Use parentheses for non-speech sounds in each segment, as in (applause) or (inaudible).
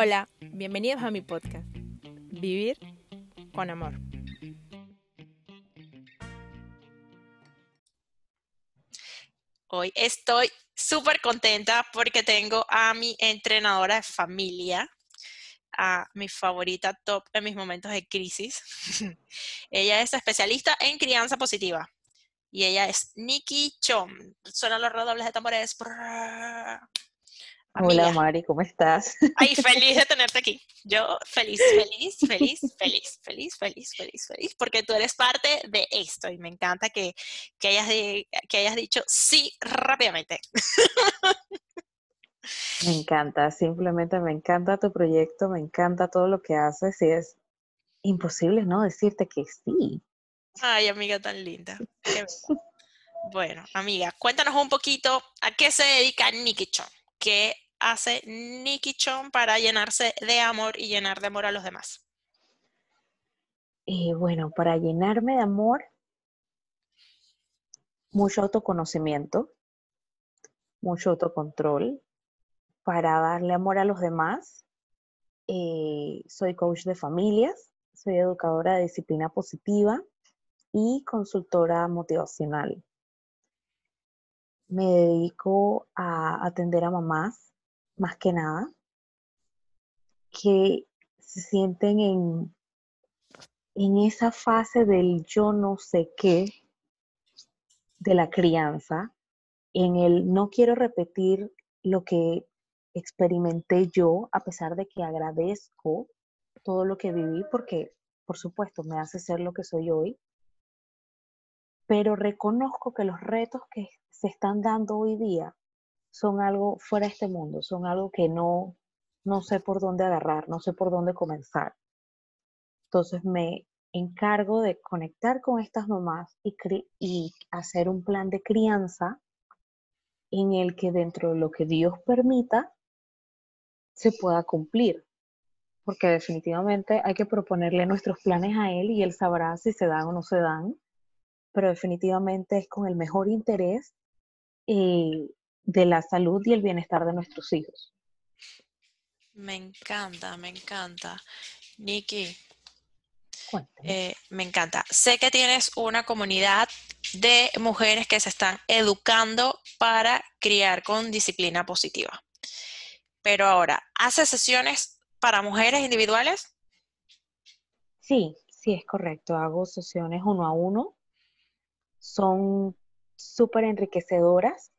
Hola, bienvenidos a mi podcast, Vivir con Amor. Hoy estoy súper contenta porque tengo a mi entrenadora de familia, a mi favorita top en mis momentos de crisis. (laughs) ella es especialista en crianza positiva y ella es Nikki Chom. Suenan los redobles de tambores. Hola Mari, ¿cómo estás? (laughs) Ay, feliz de tenerte aquí. Yo feliz, feliz, feliz, feliz, feliz, feliz, feliz, feliz, porque tú eres parte de esto y me encanta que, que, hayas, que hayas dicho sí rápidamente. (laughs) Me encanta, simplemente me encanta tu proyecto, me encanta todo lo que haces y es imposible no decirte que sí. Ay, amiga tan linda. Bueno, amiga, cuéntanos un poquito a qué se dedica Nicky Chon. ¿Qué hace Nicky Chon para llenarse de amor y llenar de amor a los demás? Eh, bueno, para llenarme de amor, mucho autoconocimiento, mucho autocontrol, para darle amor a los demás. Eh, soy coach de familias, soy educadora de disciplina positiva y consultora motivacional. Me dedico a atender a mamás más que nada, que se sienten en, en esa fase del yo no sé qué de la crianza, en el no quiero repetir lo que experimenté yo, a pesar de que agradezco todo lo que viví, porque por supuesto me hace ser lo que soy hoy, pero reconozco que los retos que se están dando hoy día son algo fuera de este mundo, son algo que no, no sé por dónde agarrar, no sé por dónde comenzar. Entonces me encargo de conectar con estas mamás y, y hacer un plan de crianza en el que dentro de lo que Dios permita se pueda cumplir. Porque definitivamente hay que proponerle nuestros planes a Él y Él sabrá si se dan o no se dan. Pero definitivamente es con el mejor interés eh, de la salud y el bienestar de nuestros hijos. Me encanta, me encanta. Nikki, eh, me encanta. Sé que tienes una comunidad de mujeres que se están educando para criar con disciplina positiva. Pero ahora, ¿hace sesiones para mujeres individuales? Sí, sí, es correcto. Hago sesiones uno a uno. Son súper enriquecedoras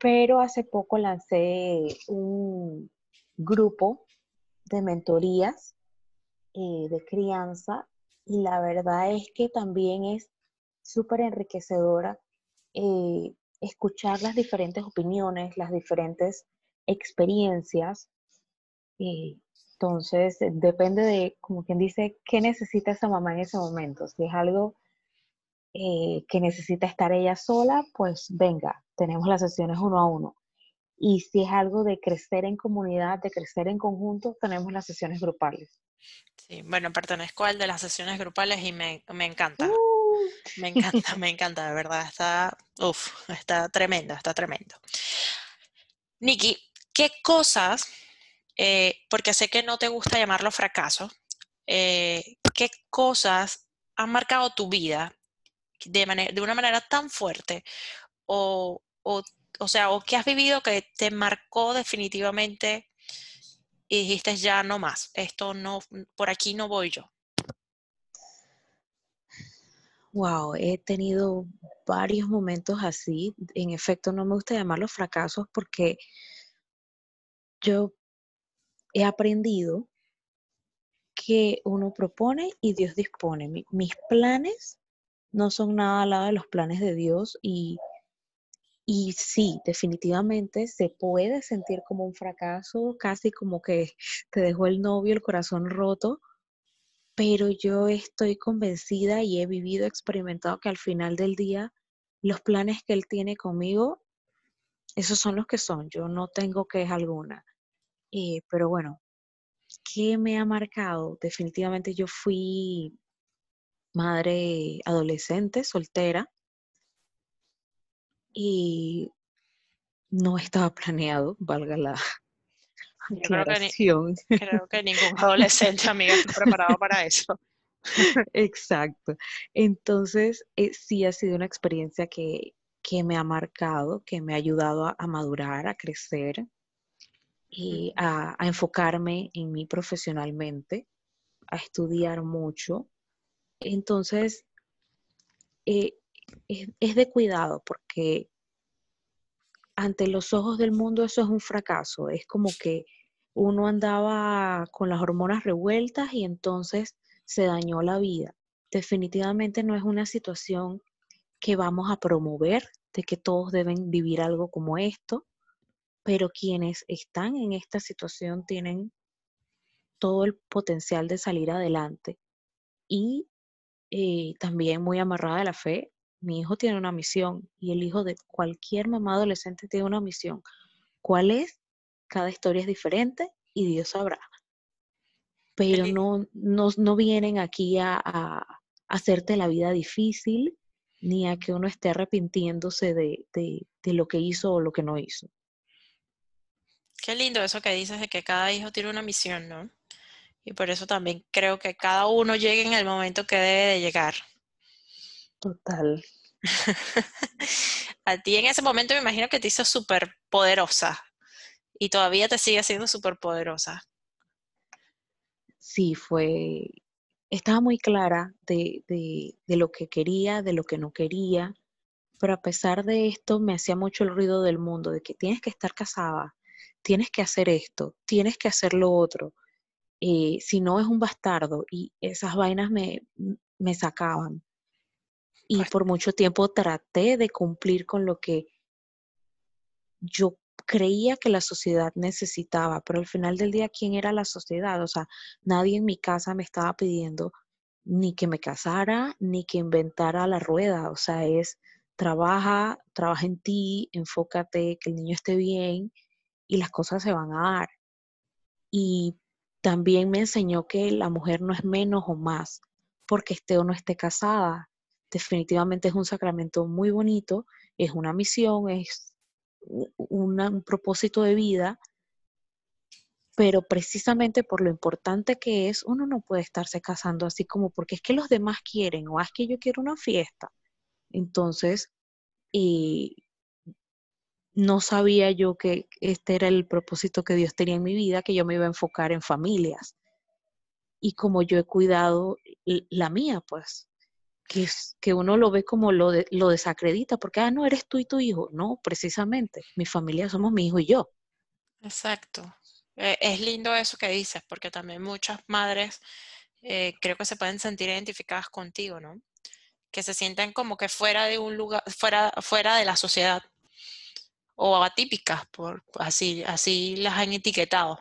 pero hace poco lancé un grupo de mentorías eh, de crianza y la verdad es que también es súper enriquecedora eh, escuchar las diferentes opiniones, las diferentes experiencias. Eh, entonces, depende de, como quien dice, qué necesita esa mamá en ese momento. Si es algo que necesita estar ella sola, pues venga, tenemos las sesiones uno a uno. Y si es algo de crecer en comunidad, de crecer en conjunto, tenemos las sesiones grupales. Sí, bueno, pertenezco al de las sesiones grupales y me, encanta. Uh. Me encanta, me encanta, de verdad. Está, uf, está tremendo, está tremendo. Nikki, ¿qué cosas, eh, porque sé que no te gusta llamarlo fracaso, eh, qué cosas han marcado tu vida de, de una manera tan fuerte o, o, o sea, o qué has vivido que te marcó definitivamente y dijiste ya no más, esto no, por aquí no voy yo? Wow, he tenido varios momentos así. En efecto, no me gusta llamarlos fracasos porque yo he aprendido que uno propone y Dios dispone. mis planes no son nada al lado de los planes de Dios y y sí, definitivamente se puede sentir como un fracaso, casi como que te dejó el novio el corazón roto, pero yo estoy convencida y he vivido, experimentado que al final del día los planes que él tiene conmigo, esos son los que son, yo no tengo queja alguna. Eh, pero bueno, ¿qué me ha marcado? Definitivamente yo fui madre adolescente, soltera, y no estaba planeado, valga la, (laughs) creo que, creo que ningún adolescente, amiga, está preparado para eso. (laughs) Exacto. Entonces, eh, sí ha sido una experiencia que, que, me ha marcado, que me ha ayudado a, madurar, a crecer y a, enfocarme en mí profesionalmente, a estudiar mucho. Entonces, eh, es, de cuidado porque ante los ojos del mundo eso es un fracaso. Es como que uno andaba con las hormonas revueltas y entonces se dañó la vida. Definitivamente no es una situación que vamos a promover, de que todos deben vivir algo como esto, pero quienes están en esta situación tienen todo el potencial de salir adelante. Y eh, también muy amarrada de la fe, mi hijo tiene una misión y el hijo de cualquier mamá adolescente tiene una misión. ¿Cuál es? Cada historia es diferente y Dios sabrá. Pero no, no, vienen aquí a, hacerte la vida difícil ni a que uno esté arrepintiéndose de, de lo que hizo o lo que no hizo. Qué lindo eso que dices de que cada hijo tiene una misión, ¿no? Y por eso también creo que cada uno llegue en el momento que debe de llegar. Total. (laughs) a ti en ese momento me imagino que te hizo súper poderosa y todavía te sigue siendo súper poderosa. Sí, fue, estaba muy clara de, de, de, lo que quería, de lo que no quería, pero a pesar de esto me hacía mucho el ruido del mundo, de que tienes que estar casada, tienes que hacer esto, tienes que hacer lo otro, eh, si no es un bastardo, y esas vainas me, me sacaban. Y por mucho tiempo traté de cumplir con lo que yo creía que la sociedad necesitaba, pero al final del día, ¿quién era la sociedad? O sea, nadie en mi casa me estaba pidiendo ni que me casara, ni que inventara la rueda. O sea, es trabaja, trabaja en ti, enfócate, que el niño esté bien y las cosas se van a dar. Y también me enseñó que la mujer no es menos o más porque esté o no esté casada definitivamente es un sacramento muy bonito, es una misión, es un propósito de vida, pero precisamente por lo importante que es, uno no puede estarse casando así como porque es que los demás quieren o es que yo quiero una fiesta. Entonces, eh, no sabía yo que este era el propósito que Dios tenía en mi vida, que yo me iba a enfocar en familias. Y como yo he cuidado la mía, pues que, que uno lo ve como lo, lo desacredita, porque, ah, no, eres tú y tu hijo. No, precisamente, mi familia somos mi hijo y yo. Exacto. E, es lindo eso que dices, porque también muchas madres eh, creo que se pueden sentir identificadas contigo, ¿no? Que se sienten como que fuera de un lugar, fuera, fuera de la sociedad o atípicas, por así, así las han etiquetado.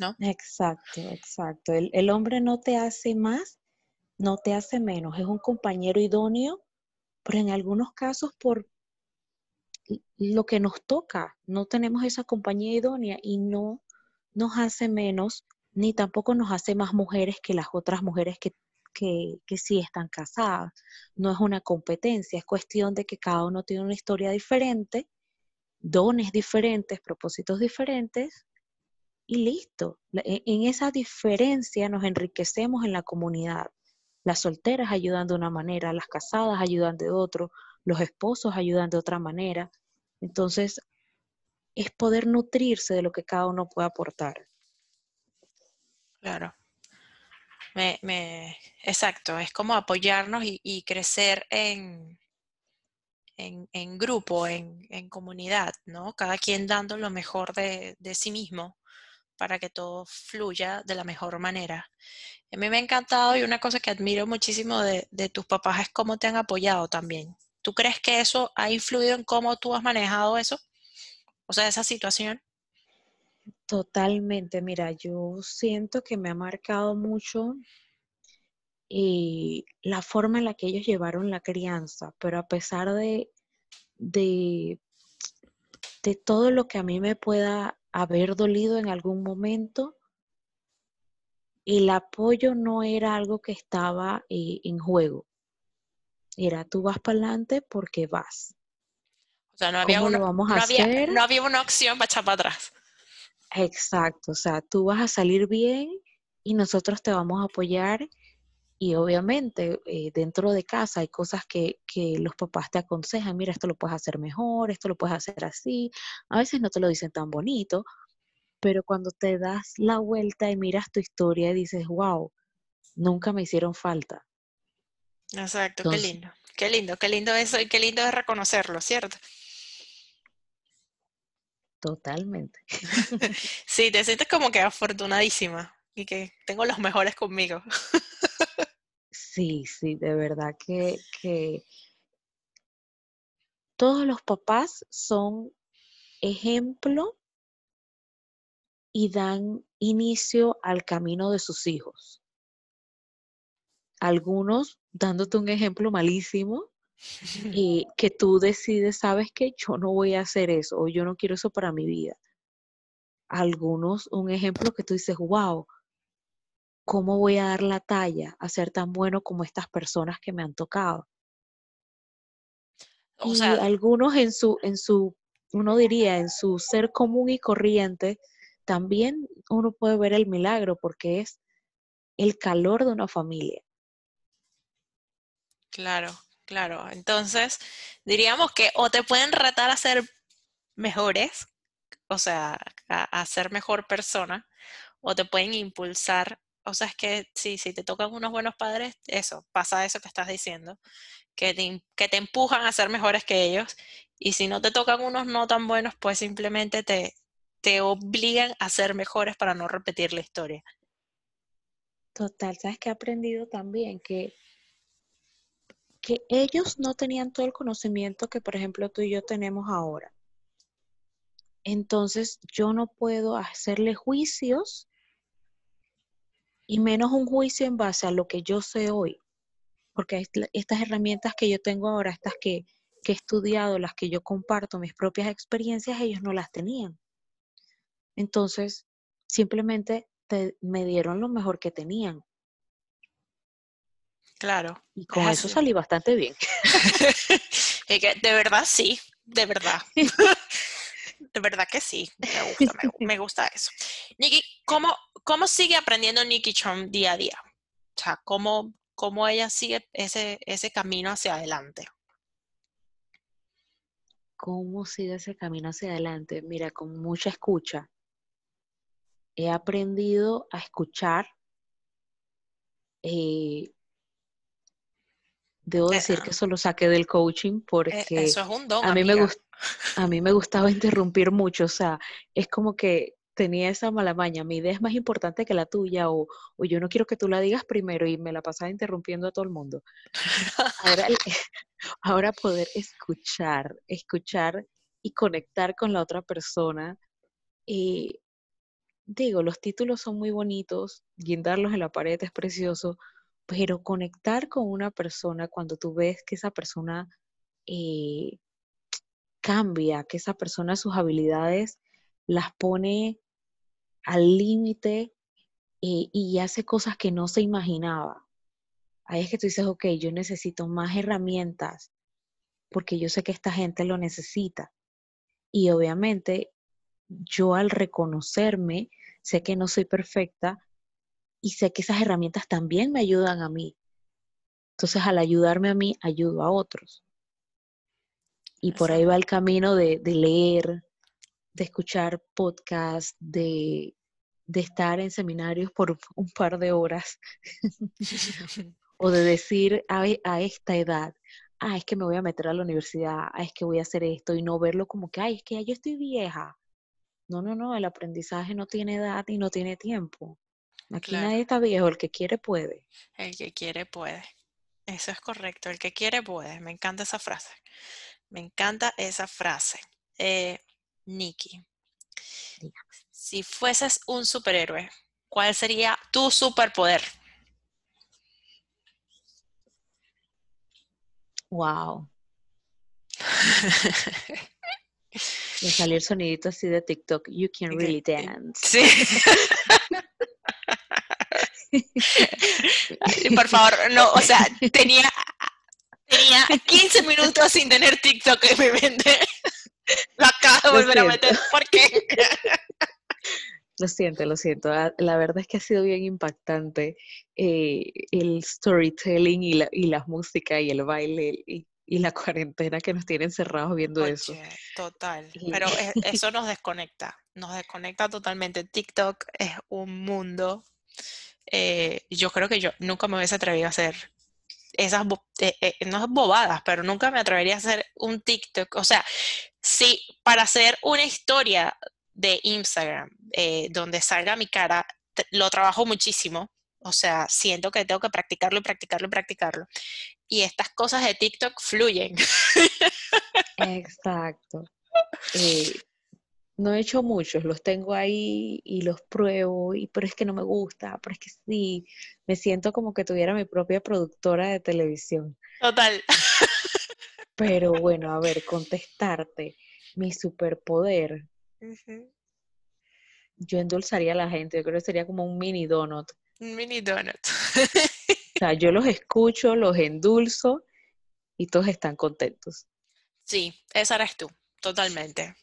¿No? Exacto, exacto. El, el hombre no te hace más no te hace menos, es un compañero idóneo, pero en algunos casos por lo que nos toca, no tenemos esa compañía idónea y no nos hace menos, ni tampoco nos hace más mujeres que las otras mujeres que, que, que sí están casadas. No es una competencia, es cuestión de que cada uno tiene una historia diferente, dones diferentes, propósitos diferentes, y listo. E, en esa diferencia nos enriquecemos en la comunidad. Las solteras ayudan de una manera, las casadas ayudan de otro, los esposos ayudan de otra manera. Entonces, es poder nutrirse de lo que cada uno puede aportar. Claro. Me, exacto, es como apoyarnos y, crecer en, en, grupo, en, comunidad, ¿no? Cada quien dando lo mejor de, de sí mismo para que todo fluya de la mejor manera. A mí me ha encantado y una cosa que admiro muchísimo de, tus papás es cómo te han apoyado también. ¿Tú crees que eso ha influido en cómo tú has manejado eso? O sea, esa situación. Totalmente, mira, yo siento que me ha marcado mucho eh, la forma en la que ellos llevaron la crianza, pero a pesar de, de, de todo lo que a mí me pueda haber dolido en algún momento, el apoyo no era algo que estaba eh, en juego. Era tú vas para adelante porque vas. O sea, no había, una, no, había, no había una opción para echar para atrás. Exacto, o sea, tú vas a salir bien y nosotros te vamos a apoyar y obviamente eh, dentro de casa hay cosas que, que, los papás te aconsejan, mira, esto lo puedes hacer mejor, esto lo puedes hacer así. A veces no te lo dicen tan bonito, pero cuando te das la vuelta y miras tu historia y dices, wow, nunca me hicieron falta. Exacto, qué lindo, qué lindo, qué lindo eso y qué lindo es reconocerlo, ¿cierto? Totalmente. (laughs) sí, te sientes como que afortunadísima y que tengo los mejores conmigo. (laughs) Sí, sí, de verdad que, que todos los papás son ejemplo y dan inicio al camino de sus hijos. Algunos dándote un ejemplo malísimo y que tú decides, sabes que yo no voy a hacer eso o yo no quiero eso para mi vida. Algunos, un ejemplo que tú dices, wow, ¿cómo voy a dar la talla a ser tan bueno como estas personas que me han tocado? y algunos en su, en su, uno diría, en su ser común y corriente, también uno puede ver el milagro porque es el calor de una familia. Claro, claro. Entonces, diríamos que o te pueden retar a ser mejores, o sea, a, ser mejor persona, o te pueden impulsar o sea, es que sí, si te tocan unos buenos padres, eso, pasa eso que estás diciendo, que te, que te empujan a ser mejores que ellos. Y si no te tocan unos no tan buenos, pues simplemente te, te obligan a ser mejores para no repetir la historia. Total, sabes que he aprendido también que, que ellos no tenían todo el conocimiento que, por ejemplo, tú y yo tenemos ahora. Entonces, yo no puedo hacerle juicios y menos un juicio en base a lo que yo sé hoy, porque estas herramientas que yo tengo ahora, estas que, he estudiado, las que yo comparto, mis propias experiencias, ellos no las tenían. Entonces, simplemente me dieron lo mejor que tenían. Claro. Y con eso salí bastante bien. (laughs) de verdad, sí, de verdad. (laughs) de verdad que sí, me gusta, me, gusta eso. Nikki, ¿cómo, ¿cómo sigue aprendiendo Nikki Chom día a día? O sea, ¿cómo, cómo ella sigue ese, ese camino hacia adelante? ¿Cómo sigue ese camino hacia adelante? Mira, con mucha escucha. He aprendido a escuchar. Eh, debo decir que eso lo saqué del coaching porque eso es un don, a mí me gusta a mí me gustaba (laughs) interrumpir mucho, o sea, es como que tenía esa mala maña, mi idea es más importante que la tuya o, yo no quiero que tú la digas primero y me la pasaba interrumpiendo a todo el mundo. (laughs) (laughs) Ahora, poder escuchar, escuchar y conectar con la otra persona. Y digo, los títulos son muy bonitos, guindarlos en la pared es precioso, pero conectar con una persona cuando tú ves que esa persona eh, cambia, que esa persona sus habilidades las pone al límite eh, y, hace cosas que no se imaginaba. Ahí es que tú dices, ok, yo necesito más herramientas porque yo sé que esta gente lo necesita. Y obviamente yo al reconocerme, sé que no soy perfecta y sé que esas herramientas también me ayudan a mí. Entonces al ayudarme a mí, ayudo a otros. Y por ahí va el camino de, leer, de escuchar podcasts, de, estar en seminarios por un par de horas. (laughs) o de decir a, a, esta edad, ah, es que me voy a meter a la universidad, ah, es que voy a hacer esto y no verlo como que, ay, es que ya yo estoy vieja. No, no, no, el aprendizaje no tiene edad y no tiene tiempo. Aquí nadie está viejo, el que quiere puede. El que quiere puede. Eso es correcto, el que quiere puede. Me encanta esa frase. Me encanta esa frase. Eh, Nikki, si fueses un superhéroe, ¿cuál sería tu superpoder? Wow. (laughs) Me salió el sonidito así de TikTok. You can really dance. Sí. (laughs) (laughs) Por favor, no, o sea, tenía Tenía 15 minutos sin tener TikTok en mi mente. Lo acabo de volver a meter. ¿Por qué? Lo siento, lo siento. Ah, La verdad es que ha sido bien impactante eh, el storytelling y la, y la música y el baile y, y la cuarentena que nos tienen cerrados viendo eso. Oye, total. Y- Pero e- eso nos desconecta, nos desconecta totalmente. TikTok es un mundo. Eh, yo creo que yo nunca me hubiese atrevido a hacer esas, bo- eh, eh, bobadas, pero nunca me atrevería a hacer un TikTok. O sea, sí, para hacer una historia de Instagram eh, donde salga mi cara, lo trabajo muchísimo. O sea, siento que tengo que practicarlo practicarlo y practicarlo. Y estas cosas de TikTok fluyen. (laughs) Exacto. Eh, no he hecho muchos, los tengo ahí y los pruebo, y, pero es que no me gusta, pero es que sí, me siento como que tuviera mi propia productora de televisión. Total. (laughs) Pero bueno, a ver, contestarte, mi superpoder, yo endulzaría a la gente, yo creo que sería como un mini donut. Un mini donut. O sea, yo los escucho, los endulzo y todos están contentos. Sí, esa eres tú, totalmente.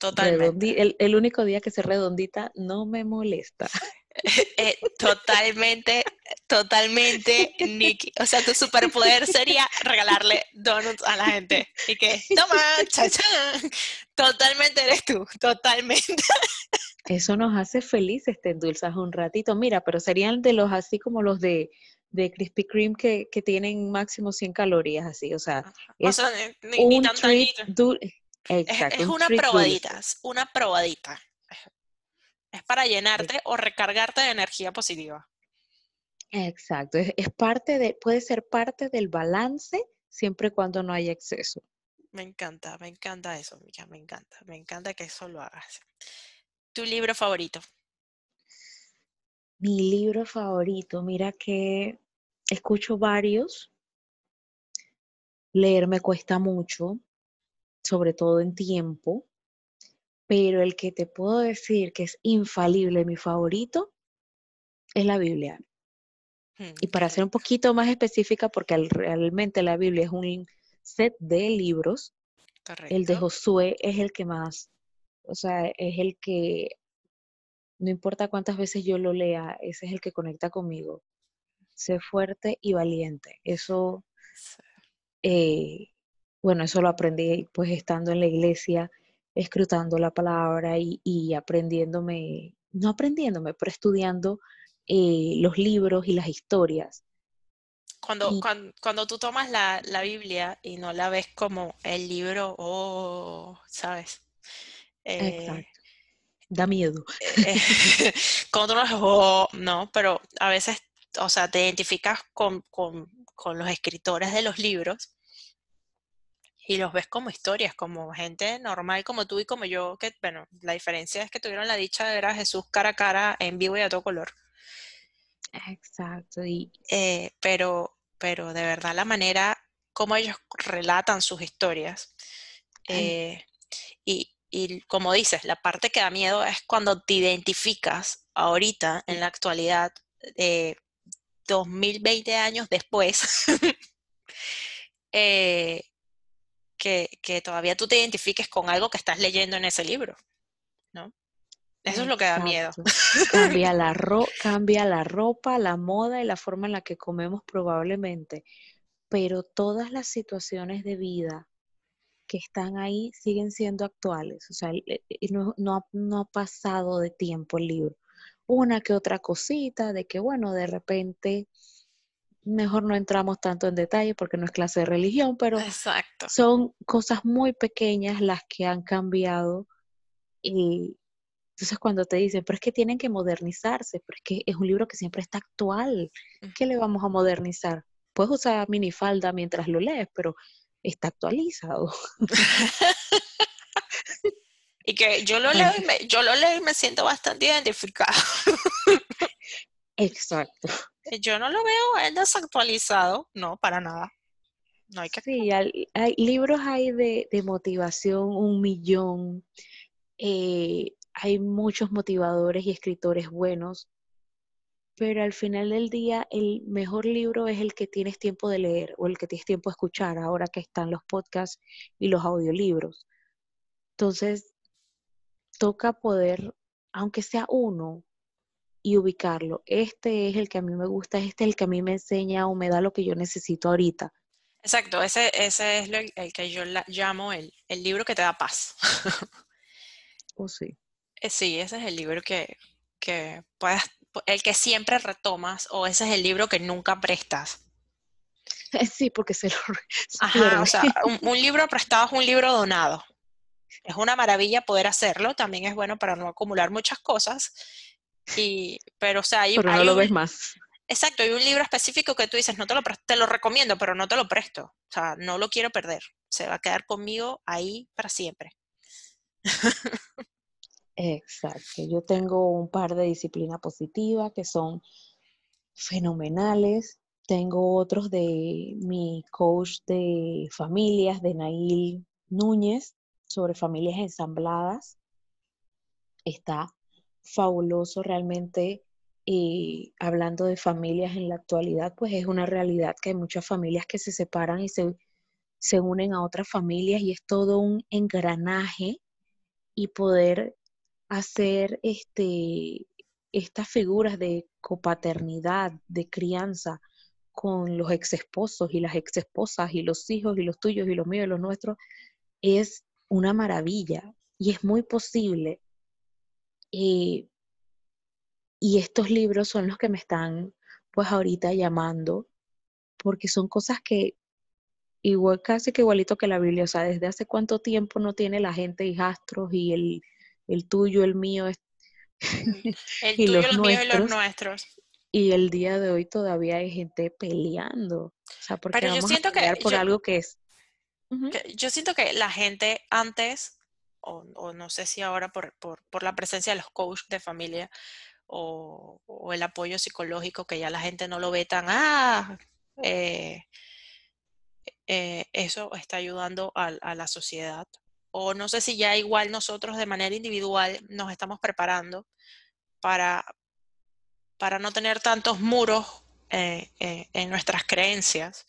Totalmente. Redondi- el, el único día que se redondita no me molesta. (laughs) Eh, totalmente, totalmente, Nikki. O sea, tu superpoder sería regalarle donuts a la gente. Y que, toma, chachán. Totalmente eres tú, totalmente. Eso nos hace felices, te endulzas un ratito. Mira, pero serían de los así como los de, de Krispy Kreme que, que tienen máximo 100 calorías, así. O sea, es sea, ni, ni- ni un treat Es, una probadita, es una probadita. Es para llenarte o recargarte de energía positiva. Exacto, es, es parte de, puede ser parte del balance siempre y cuando no haya exceso. Me encanta, me encanta eso, Mica, me encanta, me encanta que eso lo hagas. ¿Tu libro favorito? Mi libro favorito, mira que escucho varios. Leer me cuesta mucho, sobre todo en tiempo, pero el que te puedo decir que es infalible, mi favorito, es la Biblia. Mm, Y para ser un poquito más específica, porque al- realmente la Biblia es un set de libros, el de. Josué es el que más, o sea, es el que, no importa cuántas veces yo lo lea, ese es el que conecta conmigo. Sé fuerte y valiente. Eso, Sí. eh, bueno, eso lo aprendí pues estando en la iglesia, escrutando la palabra y, y aprendiéndome, no aprendiéndome, pero estudiando eh, los libros y las historias. Cuando, Y cuan- cuando, tú tomas la, la Biblia y no la ves como el libro, oh, ¿sabes? Eh, exacto, da miedo. eh, (laughs) cuando tú no ves, oh, no, pero a veces, o sea, te identificas con, con, con los escritores de los libros y los ves como historias, como gente normal como tú y como yo, que, bueno, la diferencia es que tuvieron la dicha de ver a Jesús cara a cara en vivo y a todo color. Exacto. Y Eh, pero, pero de verdad la manera como ellos relatan sus historias. eh, y, y como dices, la parte que da miedo es cuando te identificas ahorita, en la actualidad, eh, 2020 años después, (laughs) eh, que, todavía tú te identifiques con algo que estás leyendo en ese libro, ¿no? Eso es lo que da miedo. Cambia la cambia la ropa, la moda y la forma en la que comemos probablemente, pero todas las situaciones de vida que están ahí siguen siendo actuales. O sea, no, no ha pasado de tiempo el libro. Una que otra cosita de que, bueno, de repente, mejor no entramos tanto en detalle porque no es clase de religión, pero Exacto. son cosas muy pequeñas las que han cambiado y entonces cuando te dicen, pero es que tienen que modernizarse, pero es que es un libro que siempre está actual, ¿qué le vamos a modernizar? Puedes usar minifalda mientras lo lees, pero está actualizado. (laughs) Y que yo lo leo y me, yo lo leo y me siento bastante identificada. Exacto. Yo no lo veo él desactualizado, no, para nada. No hay que Sí, hay, libros hay de, de motivación, un millón. eh, hay muchos motivadores y escritores buenos, pero al final del día el mejor libro es el que tienes tiempo de leer o el que tienes tiempo de escuchar, ahora que están los podcasts y los audiolibros. Entonces, toca poder aunque sea uno, y ubicarlo. Este es el que a mí me gusta, este es el que a mí me enseña o me da lo que yo necesito ahorita. Exacto, ese, ese es el que yo llamo el, el, libro que te da paz. (laughs) oh, sí. Eh, sí, ese es el libro que, que puedes, el que siempre retomas o ese es el libro que nunca prestas. (laughs) Sí, porque se lo... Ajá, o sea, un, un libro prestado es un libro donado. Es una maravilla poder hacerlo, también es bueno para no acumular muchas cosas y, pero, o sea, hay, pero no lo ves más. Exacto, hay un libro específico que tú dices, no te lo, te lo recomiendo, pero no te lo presto. O sea, no lo quiero perder. Se va a quedar conmigo ahí para siempre. Exacto. Yo tengo un par de disciplinas positivas que son fenomenales. Tengo otros de mi coach de familias, de Nail Núñez, sobre familias ensambladas. Está fabuloso realmente. Y hablando de familias en la actualidad, pues es una realidad que hay muchas familias que se separan y se, se unen a otras familias y es todo un engranaje y poder hacer este, estas figuras de copaternidad, de crianza con los ex esposos y las ex esposas y los hijos y los tuyos y los míos y los nuestros, es una maravilla y es muy posible y, y estos libros son los que me están pues ahorita llamando, porque son cosas que igual casi que igualito que la Biblia, o sea, desde hace cuánto tiempo no tiene la gente hijastros y el, el tuyo, el mío, (laughs) el y tuyo, los, míos y los nuestros. Y el día de hoy todavía hay gente peleando. O sea, porque Pero vamos yo siento a pelear que por algo que es. Yo siento que la gente antes o, no sé si ahora por, la presencia de los coaches de familia o, el apoyo psicológico, que ya la gente no lo ve tan, ah, eh, eh, eso está ayudando a, la sociedad. O no sé si ya igual nosotros de manera individual nos estamos preparando para, para no tener tantos muros eh, en nuestras creencias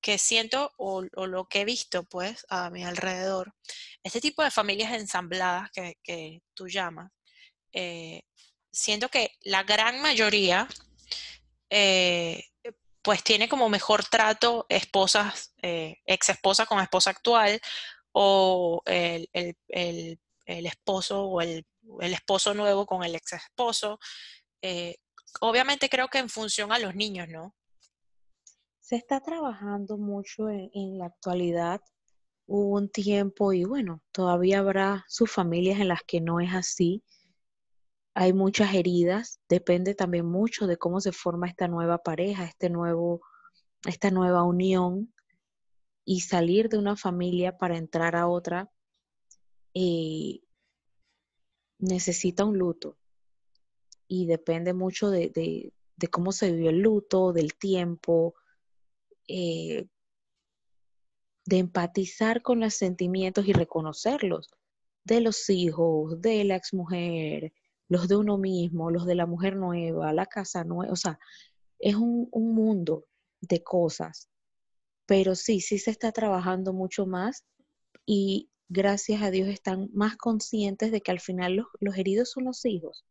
que siento o, lo que he visto pues a mi alrededor, este tipo de familias ensambladas que, tú llamas, eh, siento que la gran mayoría eh, pues tiene como mejor trato esposas, eh, ex esposa con esposa actual o el, esposo o el, esposo nuevo con el ex esposo. obviamente creo que en función a los niños, ¿no? Se está trabajando mucho en, la actualidad. Hubo un tiempo y bueno, todavía habrá sus familias en las que no es así. Hay muchas heridas, depende también mucho de cómo se forma esta nueva pareja, este nuevo, esta nueva unión y salir de una familia para entrar a otra eh, necesita un luto y depende mucho de, de, cómo se vivió el luto, del tiempo, eh, de empatizar con los sentimientos y reconocerlos de los hijos, de la exmujer, los de uno mismo, los de la mujer nueva, la casa nueva, o sea, es un, mundo de cosas, pero sí, sí se está trabajando mucho más y gracias a Dios están más conscientes de que al final los, los heridos son los hijos,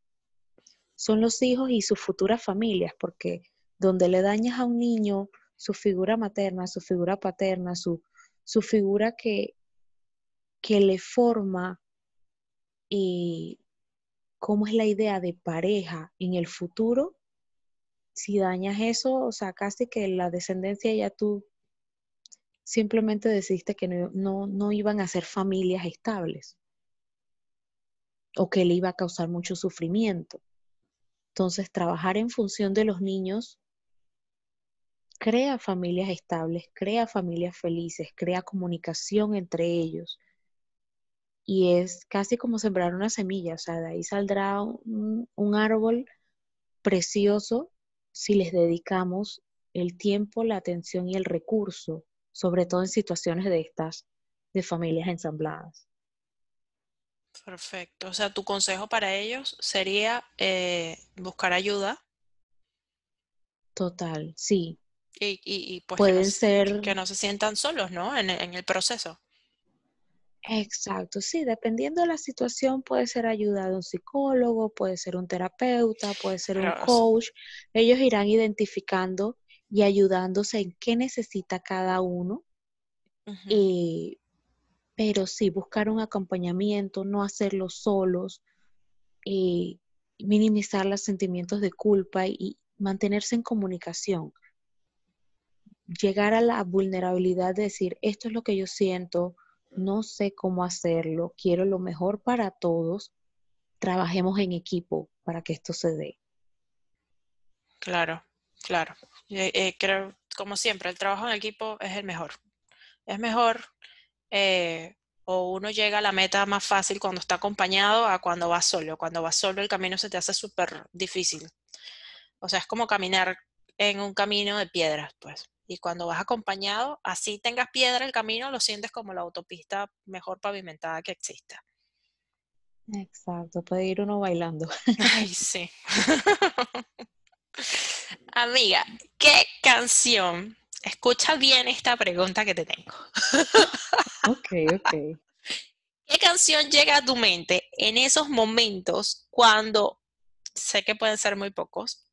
son los hijos y sus futuras familias, porque donde le dañas a un niño su figura materna, su figura paterna, su, su figura que, que le forma y cómo es la idea de pareja en el futuro, si dañas eso, o sea, casi que la descendencia ya tú simplemente decidiste que no, no, iban a ser familias estables o que le iba a causar mucho sufrimiento. Entonces, trabajar en función de los niños crea familias estables, crea familias felices, crea comunicación entre ellos. Y es casi como sembrar una semilla, o sea, de ahí saldrá un, árbol precioso si les dedicamos el tiempo, la atención y el recurso, sobre todo en situaciones de estas, de familias ensambladas. Perfecto. O sea, tu consejo para ellos sería eh, buscar ayuda. Total, sí. Y, y, pues pueden que no, ser que no se sientan solos, ¿no? En, el proceso. Exacto, sí, dependiendo de la situación puede ser ayuda de un psicólogo, puede ser un terapeuta, puede ser un coach. Ellos irán identificando y ayudándose en qué necesita cada uno. Eh, pero sí, buscar un acompañamiento, no hacerlo solos, minimizar los sentimientos de culpa y, y mantenerse en comunicación. Llegar a la vulnerabilidad de decir, esto es lo que yo siento, no sé cómo hacerlo, quiero lo mejor para todos, trabajemos en equipo para que esto se dé. Claro, claro. Eh, eh, creo, como siempre, el trabajo en equipo es el mejor. Es mejor eh, o uno llega a la meta más fácil cuando está acompañado a cuando va solo. Cuando vas solo el camino se te hace súper difícil. O sea, es como caminar en un camino de piedras, pues. Y cuando vas acompañado, así tengas piedra el camino, lo sientes como la autopista mejor pavimentada que exista. Exacto, puede ir uno bailando. (laughs) Ay, sí. (laughs) Amiga, ¿qué canción? Escucha bien esta pregunta que te tengo. (laughs) Ok, ok. ¿Qué canción llega a tu mente en esos momentos cuando, sé que pueden ser muy pocos,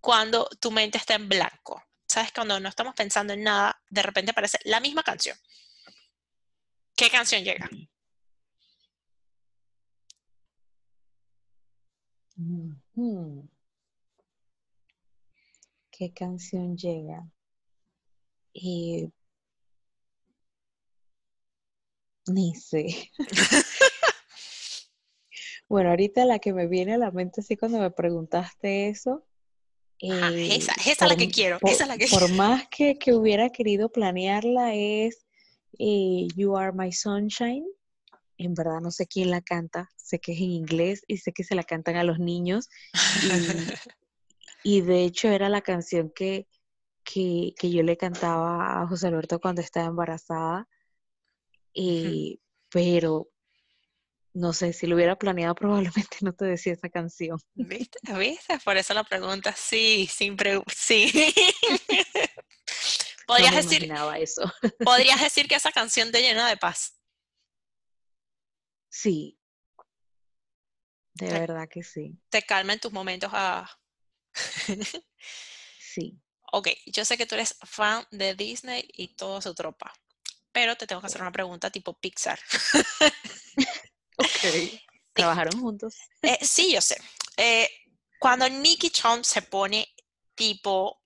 cuando tu mente está en blanco? ¿Sabes? Cuando no estamos pensando en nada, de repente aparece la misma canción. ¿Qué canción llega? Ujú. ¿Qué canción llega? Eh, ni sé. (laughs) Bueno, ahorita la que me viene a la mente así cuando me preguntaste eso, Ajá, eh, esa, esa es la que quiero, por- esa es la que por (laughs) más que, que hubiera querido planearla es eh, You Are My Sunshine. En verdad no sé quién la canta, sé que es en inglés y sé que se la cantan a los niños y, (laughs) y de hecho era la canción que, que, que yo le cantaba a José Alberto cuando estaba embarazada, eh, pero no sé, si lo hubiera planeado (laughs) probablemente no te decía esa canción. ¿Viste? ¿Viste? Por eso la pregunta, sí, sin pre- sí. (laughs) No Podrías me decir, imaginaba eso. (laughs) podrías decir que esa canción te llena de paz. Sí, de Te, verdad que sí, te calma en tus momentos a... sí. Ok, yo sé que tú eres fan de Disney y toda su tropa, pero te tengo que hacer una pregunta tipo Pixar. Sí, ¿Trabajaron juntos? eh, sí, yo sé. Eh, cuando Nicky Chomp se pone tipo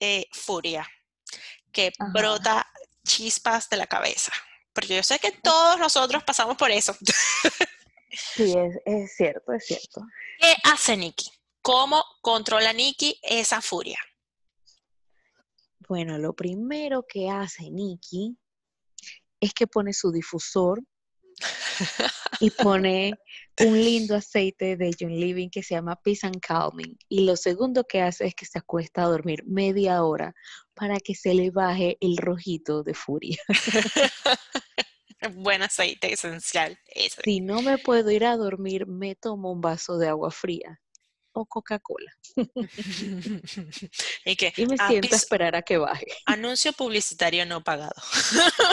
eh, furia, que Ajá. brota chispas de la cabeza, porque yo sé que todos nosotros pasamos por eso. (laughs) Sí, es, es cierto, es cierto. ¿Qué hace Nicky? ¿Cómo controla Nicky esa furia? Bueno, lo primero que hace Nikki es que pone su difusor y pone un lindo aceite de John Living que se llama Peace and Calming. Y lo segundo que hace es que se acuesta a dormir media hora para que se le baje el rojito de furia. (laughs) Buen aceite esencial. Ese. Si no me puedo ir a dormir, me tomo un vaso de agua fría o Coca-Cola (laughs) y y me siento a esperar a que baje. anuncio publicitario no pagado. (laughs)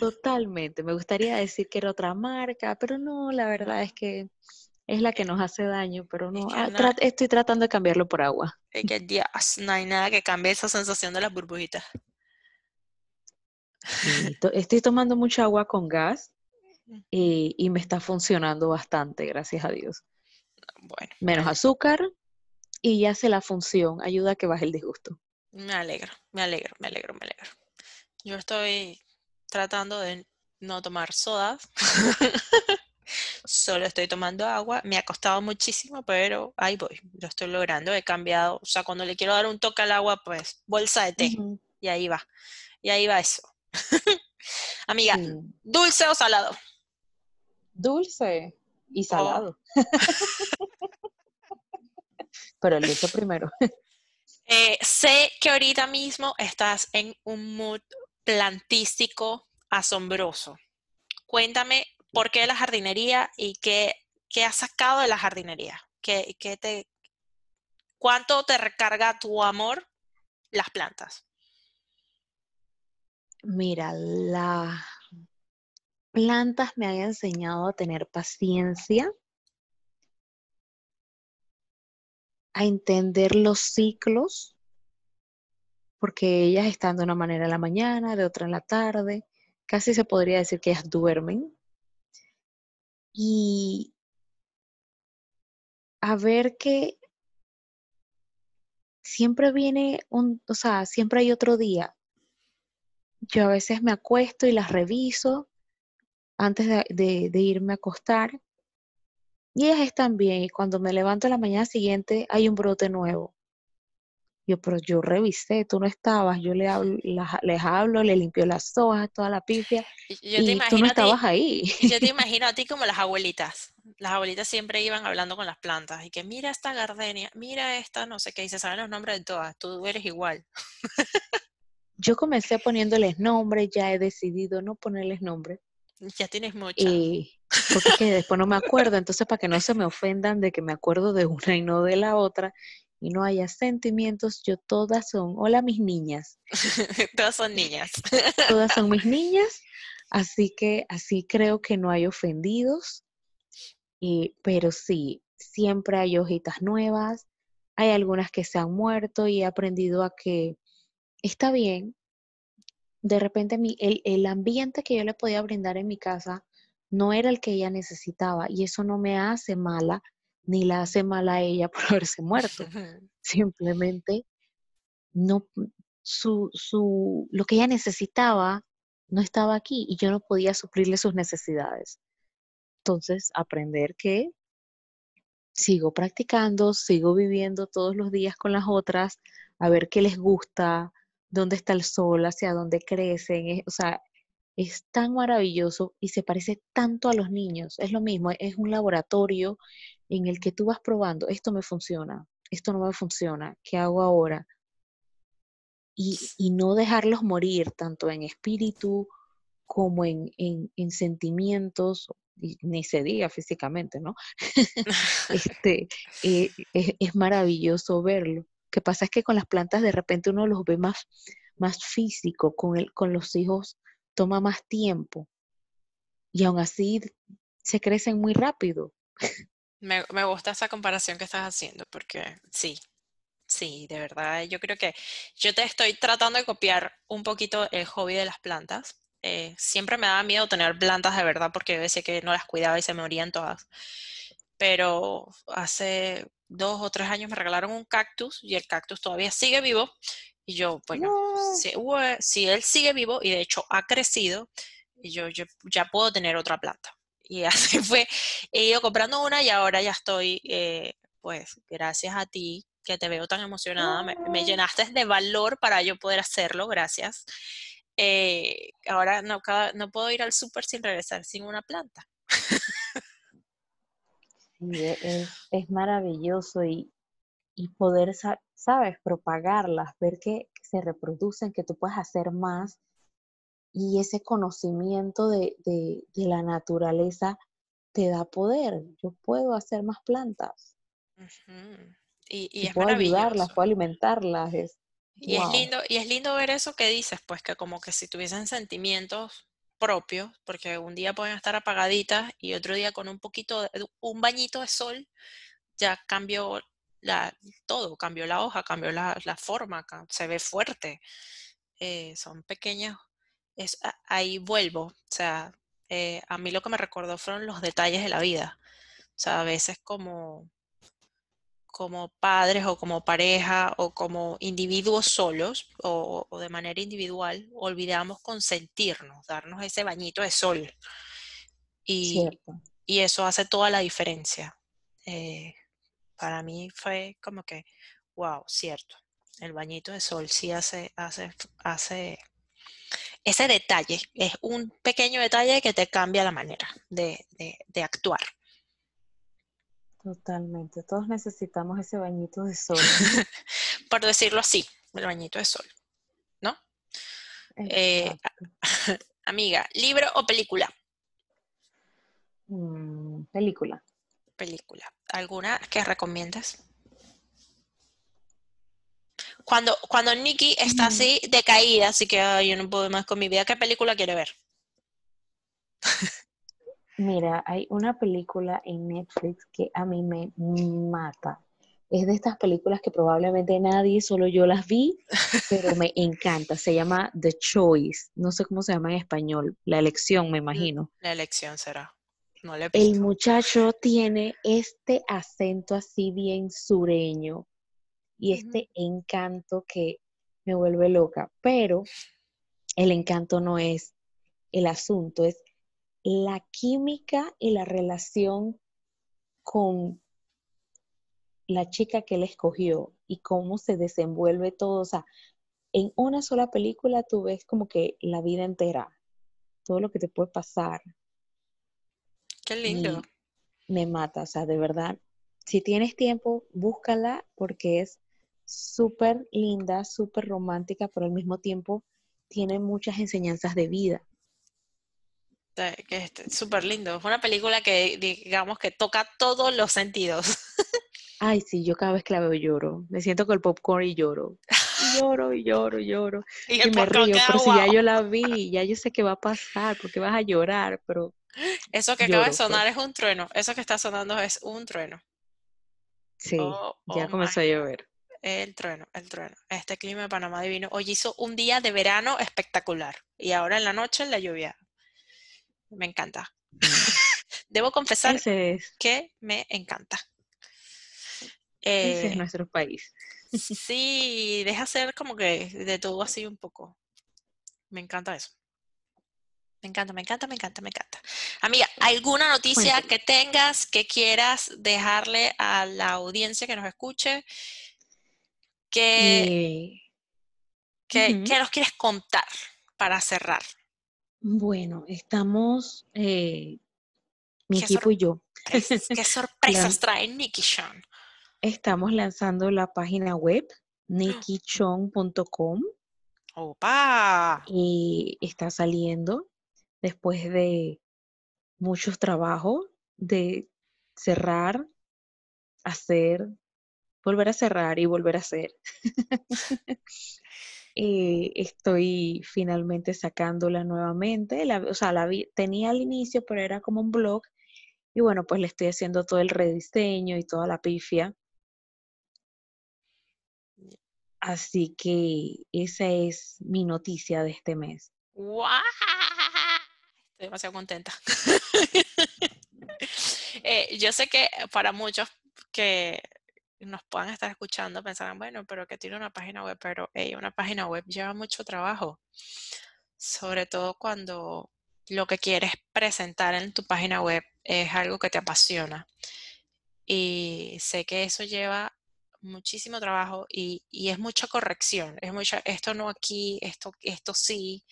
Totalmente. Me gustaría decir que era otra marca, pero no, la verdad es que es la que nos hace daño, pero Es no. que ah, tra- estoy tratando de cambiarlo por agua. es que Dios, no hay nada que cambie esa sensación de las burbujitas. Sí, to- estoy tomando mucha agua con gas y, y me está funcionando bastante, gracias a Dios. Bueno, Menos me, azúcar y ya hace la función, ayuda a que baje el disgusto. me alegro, me alegro, me alegro, me alegro. Yo estoy tratando de no tomar sodas. (laughs) Solo estoy tomando agua. Me ha costado muchísimo, pero ahí voy. Lo estoy logrando. He cambiado. O sea, cuando le quiero dar un toque al agua, pues bolsa de té. Y ahí va. Y ahí va eso. (laughs) Amiga, Sí. ¿dulce o salado? Dulce y Oh, salado. (laughs) Pero el dulce primero. eh, sé que ahorita mismo estás en un mood plantístico asombroso. Cuéntame por qué la jardinería y qué, qué has sacado de la jardinería. ¿Qué, qué te, ¿Cuánto te recarga tu amor las plantas? Mira, la plantas me han enseñado a tener paciencia, a entender los ciclos, porque ellas están de una manera en la mañana, de otra en la tarde, casi se podría decir que ellas duermen. Y a ver que siempre viene un, o sea, siempre hay otro día. Yo a veces me acuesto y las reviso antes de, irme a acostar. Y ellas están bien. Y cuando me levanto la mañana siguiente hay un brote nuevo. Yo, pero yo revisé, tú no estabas, yo le hablo, (laughs) les hablo, le limpio las hojas, toda la pifia, y tú no estabas ahí. Yo te (laughs) imagino a ti como las abuelitas. Las abuelitas siempre iban hablando con las plantas y que mira esta gardenia, mira esta, no sé qué, y se saben los nombres de todas, tú eres igual. yo comencé poniéndoles nombres, ya he decidido no ponerles nombre. Ya tienes mucho. porque después no me acuerdo, entonces para que no se me ofendan de que me acuerdo de una y no de la otra, y no haya sentimientos, yo todas son, hola mis niñas. (laughs) todas son niñas. todas son mis (laughs) niñas, así que así creo que no hay ofendidos, y, pero sí, siempre hay hojitas nuevas, hay algunas que se han muerto y he aprendido a que está bien. De repente mi, el, el ambiente que yo le podía brindar en mi casa no era el que ella necesitaba y eso no me hace mala ni la hace mal a ella (laughs) por haberse muerto. Simplemente no su, su, lo que ella necesitaba no estaba aquí y yo no podía suplirle sus necesidades. Entonces, aprender que sigo practicando, sigo viviendo todos los días con las otras, a ver qué les gusta, dónde está el sol, hacia dónde crecen. o sea, es tan maravilloso y se parece tanto a los niños. Es lo mismo, es un laboratorio en el que tú vas probando, esto me funciona, esto no me funciona, ¿qué hago ahora? Y, no dejarlos morir tanto en espíritu como en, sentimientos, ni se diga físicamente, ¿no? (laughs) este, eh, es, maravilloso verlo. Lo que pasa es que con las plantas de repente uno los ve más, más físico, con, el, con los hijos toma más tiempo y aún así se crecen muy rápido. Me, gusta esa comparación que estás haciendo porque sí, sí, de verdad, yo creo que yo te estoy tratando de copiar un poquito el hobby de las plantas. Eh, siempre me daba miedo tener plantas de verdad porque yo decía que no las cuidaba y se me morían todas. Pero hace dos o tres años me regalaron un cactus y el cactus todavía sigue vivo y yo, bueno, si, él sigue vivo y de hecho ha crecido, yo, yo ya puedo tener otra planta. Y (laughs) así fue, he ido comprando una y ahora ya estoy, eh, pues gracias a ti que te veo tan emocionada, me, llenaste de valor para yo poder hacerlo, gracias. Eh, ahora no, no puedo ir al súper sin regresar sin una planta. Sí, es, es maravilloso y, y poder ¿sabes? Propagarlas, ver que se reproducen, que tú puedes hacer más y ese conocimiento de, la naturaleza te da poder. Yo puedo hacer más plantas. Y, es puedo ayudarlas, puedo alimentarlas. y, es lindo, y es lindo ver eso que dices, pues que como que si tuviesen sentimientos propios, porque un día pueden estar apagaditas y otro día con un poquito, de, un bañito de sol, ya cambió la, todo, cambió la hoja, cambió la, forma, se ve fuerte. Eh, son pequeños, es, ahí vuelvo, o sea, eh, a mí lo que me recordó fueron los detalles de la vida. O sea, a veces como, como padres o como pareja o como individuos solos o, de manera individual, olvidamos consentirnos, darnos ese bañito de sol. Y, y eso hace toda la diferencia. Eh, para mí fue como que, wow, cierto, el bañito de sol sí hace, hace, hace ese detalle, es un pequeño detalle que te cambia la manera de, actuar. Totalmente, todos necesitamos ese bañito de sol. (laughs) Por decirlo así, el bañito de sol, ¿no? Eh, (laughs) amiga, ¿libro o película? Mm, película película. ¿Alguna que recomiendas? Cuando, cuando Nikki está así decaída, así que yo no puedo más con mi vida, ¿qué película quiere ver? Mira, hay una película en Netflix que a mí me mata. Es de estas películas que probablemente nadie, solo yo las vi, pero me (laughs) encanta. Se llama The Choice. No sé cómo se llama en español. La elección, me imagino. La elección será. No le he El muchacho tiene este acento así bien sureño y este encanto que me vuelve loca. Pero el encanto no es el asunto, es la química y la relación con la chica que él escogió y cómo se desenvuelve todo. O sea, en una sola película tú ves como que la vida entera, todo lo que te puede pasar Qué lindo. me mata. O sea, de verdad, si tienes tiempo, búscala porque es súper linda, súper romántica, pero al mismo tiempo tiene muchas enseñanzas de vida. Que es súper lindo. Es una película que, digamos, que toca todos los sentidos. (laughs) Ay, sí, yo cada vez que la veo lloro. Me siento con el popcorn y lloro. Y lloro y lloro y lloro. (laughs) Y Y me río, pero si ya yo la vi, ya yo sé qué va a pasar, porque vas a llorar, pero Eso que acaba de lloro, sonar pues. es un trueno. Eso que está sonando es un trueno. Sí, Oh, ya oh comenzó a llover. El trueno, el trueno. Este clima de Panamá divino. Hoy hizo un día de verano espectacular. Y ahora en la noche la lluvia. Me encanta. (laughs) Debo confesar es, que me encanta. ese es Eh, nuestro país. sí, deja ser como que de todo así un poco. Me encanta eso. Me encanta, me encanta, me encanta, me encanta. Amiga, ¿alguna noticia que tengas que quieras dejarle a la audiencia que nos escuche? Que, Eh, que, ujú. que nos quieres contar para cerrar? Bueno, estamos, eh, mi ¿Qué, equipo y yo, (laughs) qué sorpresas trae Nicky Sean? estamos lanzando la página web nikichon.com ¡Opa! y está saliendo después de muchos trabajos de cerrar, hacer, volver a cerrar y volver a hacer. (laughs) (laughs) Eh, estoy finalmente sacándola nuevamente. La, o sea, la vi- tenía al inicio, pero era como un blog. Y bueno, pues le estoy haciendo todo el rediseño y toda la pifia. Así que esa es mi noticia de este mes. ¡Guau! Estoy demasiado contenta. (laughs) Eh, yo sé que para muchos que nos puedan estar escuchando pensarán, bueno, pero que tiene una página web, pero hey, una página web lleva mucho trabajo, sobre todo cuando lo que quieres presentar en tu página web es algo que te apasiona. Y sé que eso lleva muchísimo trabajo y, y es mucha corrección, es mucha, esto no aquí, esto, esto sí,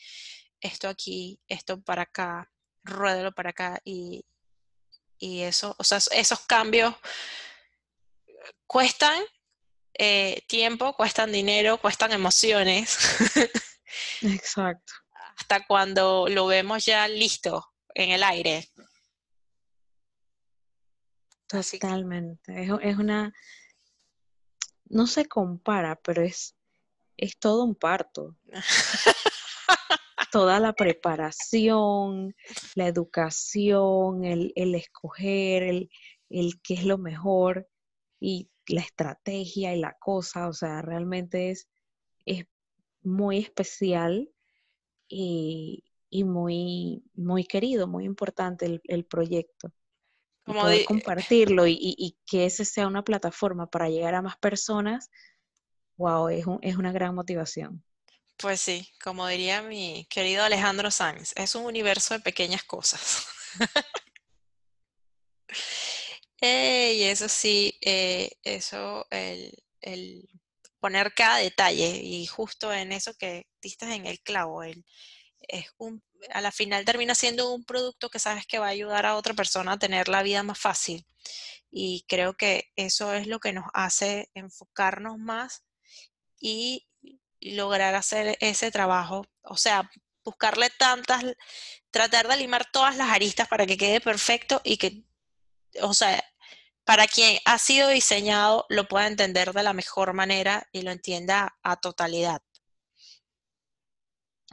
esto aquí, esto para acá, ruédalo para acá y, y eso, o sea, esos cambios cuestan eh, tiempo, cuestan dinero, cuestan emociones, (laughs) Exacto. hasta cuando lo vemos ya listo en el aire. Totalmente. Es, es una, no se compara, pero es, es todo un parto. (laughs) Toda la preparación, la educación, el, el escoger, el, el qué es lo mejor y la estrategia y la cosa, o sea, realmente es, es muy especial y, y muy, muy querido, muy importante el, el proyecto. Como poder compartirlo y, y- y que ese sea una plataforma para llegar a más personas, wow, es, un- es una gran motivación. Pues sí, como diría mi querido Alejandro Sanz, es un universo de pequeñas cosas. (laughs) Y eso sí, eh, eso, el, el poner cada detalle y justo en eso que diste en el clavo, es un, a la final termina siendo un producto que sabes que va a ayudar a otra persona a tener la vida más fácil. Y creo que eso es lo que nos hace enfocarnos más y lograr hacer ese trabajo. O sea, buscarle tantas, tratar de limar todas las aristas para que quede perfecto y que, o sea, para quien ha sido diseñado lo pueda entender de la mejor manera y lo entienda a totalidad.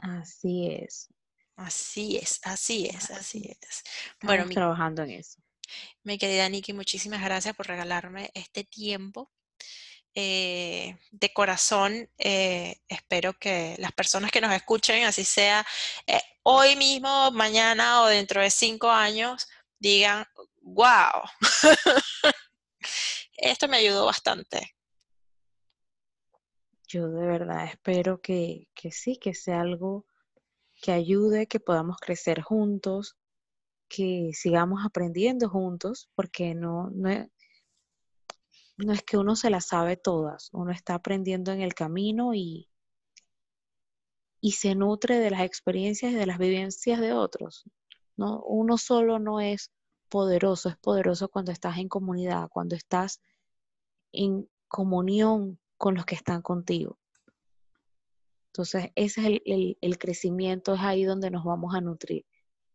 Así es. Así es, así es, así es. Bueno, mi, trabajando en eso. mi querida Nikki, muchísimas gracias por regalarme este tiempo. Eh, de corazón, eh, espero que las personas que nos escuchen, así sea eh, hoy mismo, mañana o dentro de cinco años, digan, wow, (laughs) esto me ayudó bastante. Yo de verdad espero que, que sí, que sea algo que ayude, que podamos crecer juntos, que sigamos aprendiendo juntos, porque no, no no es que uno se las sabe todas, uno está aprendiendo en el camino y, y se nutre de las experiencias y de las vivencias de otros. ¿no? Uno solo no es poderoso, es poderoso cuando estás en comunidad, cuando estás en comunión con los que están contigo. Entonces, ese es el, el- el crecimiento, es ahí donde nos vamos a nutrir.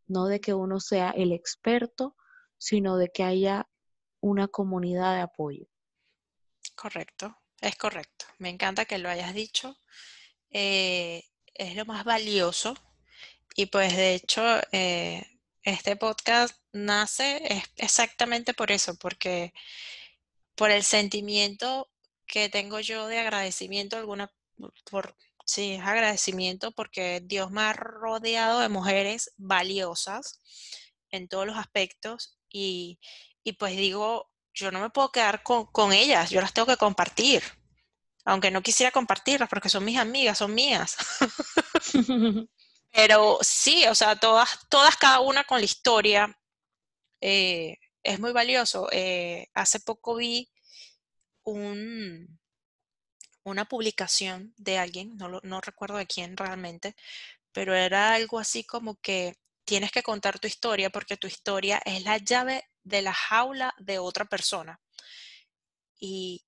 No de que uno sea el experto, sino de que haya una comunidad de apoyo. Correcto, es correcto. Me encanta que lo hayas dicho. Eh, es lo más valioso y pues de hecho eh, este podcast nace exactamente por eso, porque por el sentimiento que tengo yo de agradecimiento alguna por sí, es agradecimiento porque Dios me ha rodeado de mujeres valiosas en todos los aspectos y, y pues digo, yo no me puedo quedar con, con ellas, yo las tengo que compartir, aunque no quisiera compartirlas porque son mis amigas, son mías. (laughs) Pero sí, o sea, todas, todas, cada una con la historia, eh, es muy valioso. Eh, hace poco vi un, una publicación de alguien, no, lo- no recuerdo de quién realmente, pero era algo así como que tienes que contar tu historia porque tu historia es la llave de la jaula de otra persona. Y,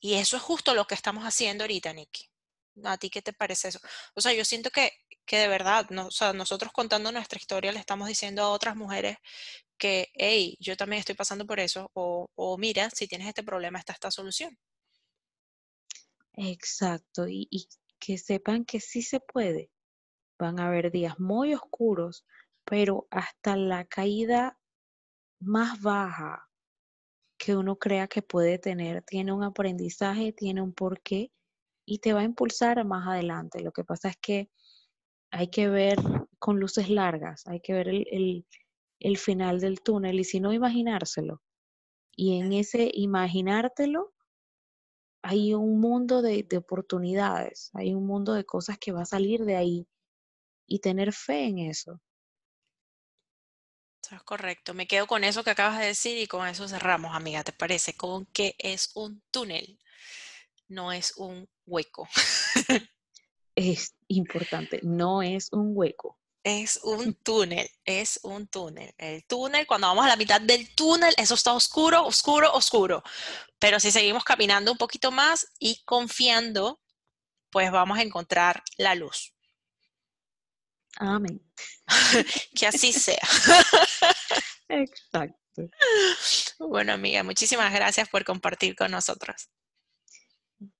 y eso es justo lo que estamos haciendo ahorita, Nikki. ¿A ti qué te parece eso? O sea, yo siento que, que de verdad, no, o sea, nosotros contando nuestra historia le estamos diciendo a otras mujeres que, hey, yo también estoy pasando por eso, o, o mira, si tienes este problema, está esta solución. Exacto, y, y que sepan que sí se puede. Van a haber días muy oscuros, pero hasta la caída más baja que uno crea que puede tener tiene un aprendizaje, tiene un porqué y te va a impulsar más adelante. Lo que pasa es que hay que ver con luces largas, hay que ver el, el- el final del túnel y si no, imaginárselo. Y en ese imaginártelo hay un mundo de, de oportunidades, hay un mundo de cosas que va a salir de ahí y tener fe en eso. Eso es correcto. Me quedo con eso que acabas de decir y con eso cerramos, amiga. ¿Te parece? Con que es un túnel, no es un hueco. (laughs) Es importante, no es un hueco. Es un (laughs) túnel, es un túnel. El túnel, cuando vamos a la mitad del túnel, eso está oscuro, oscuro, oscuro. Pero si seguimos caminando un poquito más y confiando, pues vamos a encontrar la luz. Amén. (laughs) Que así sea. (laughs) Exacto. Bueno, amiga, muchísimas gracias por compartir con nosotros.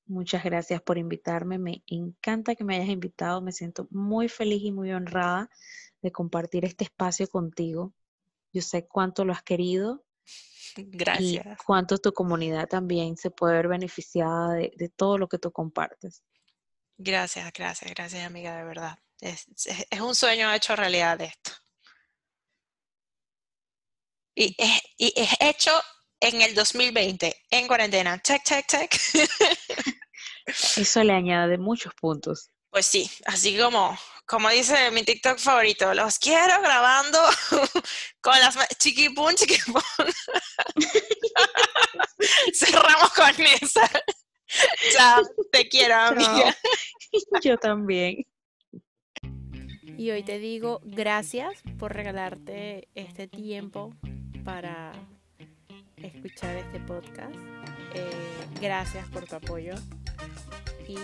Muchas gracias por invitarme. Me encanta que me hayas invitado. Me siento muy feliz y muy honrada de compartir este espacio contigo. Yo sé cuánto lo has querido y Gracias. cuánto tu comunidad también se puede ver beneficiada de, de todo lo que tú compartes. Gracias, gracias, gracias, amiga, de verdad. Es, es- es un sueño hecho realidad de esto. Y es, y es hecho en el 2020, en cuarentena. Check, check, check. (laughs) Eso le añade muchos puntos. Pues sí, así como, como dice mi TikTok favorito, los quiero grabando (laughs) con las chiquipún, chiquipún. (laughs) Cerramos con esa. Chao, te quiero, amiga. Yo también. Y hoy te digo gracias por regalarte este tiempo para escuchar este podcast. Eh, gracias por tu apoyo. Y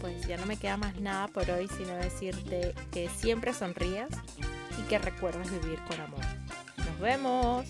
pues ya no me queda más nada por hoy, sino decirte que siempre sonrías y que recuerdes vivir con amor. Nos vemos.